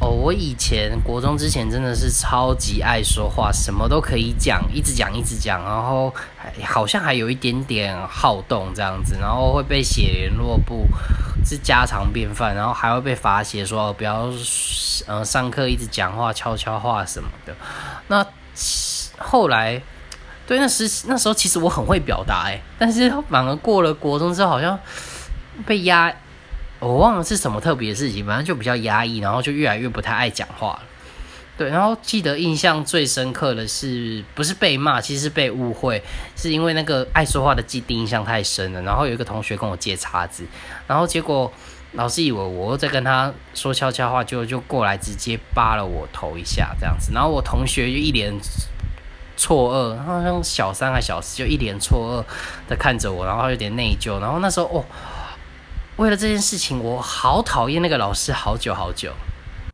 哦，我以前国中之前真的是超级爱说话，什么都可以讲，一直讲一直讲，然后好像还有一点点好动这样子，然后会被写联络簿，是家常便饭，然后还会被罚写说不要，呃，上课一直讲话悄悄话什么的。那后来，对，那时那时候其实我很会表达哎，但是反而过了国中之后，好像被压。我忘了是什么特别的事情，反正就比较压抑，然后就越来越不太爱讲话了。对，然后记得印象最深刻的是，不是被骂，其实是被误会，是因为那个爱说话的记忆印象太深了。然后有一个同学跟我借叉子，然后结果老师以为我在跟他说悄悄话，就就过来直接扒了我头一下这样子。然后我同学就一脸错愕，好像小三还小四，就一脸错愕的看着我，然后有点内疚。然后那时候哦。为了这件事情，我好讨厌那个老师，好久好久。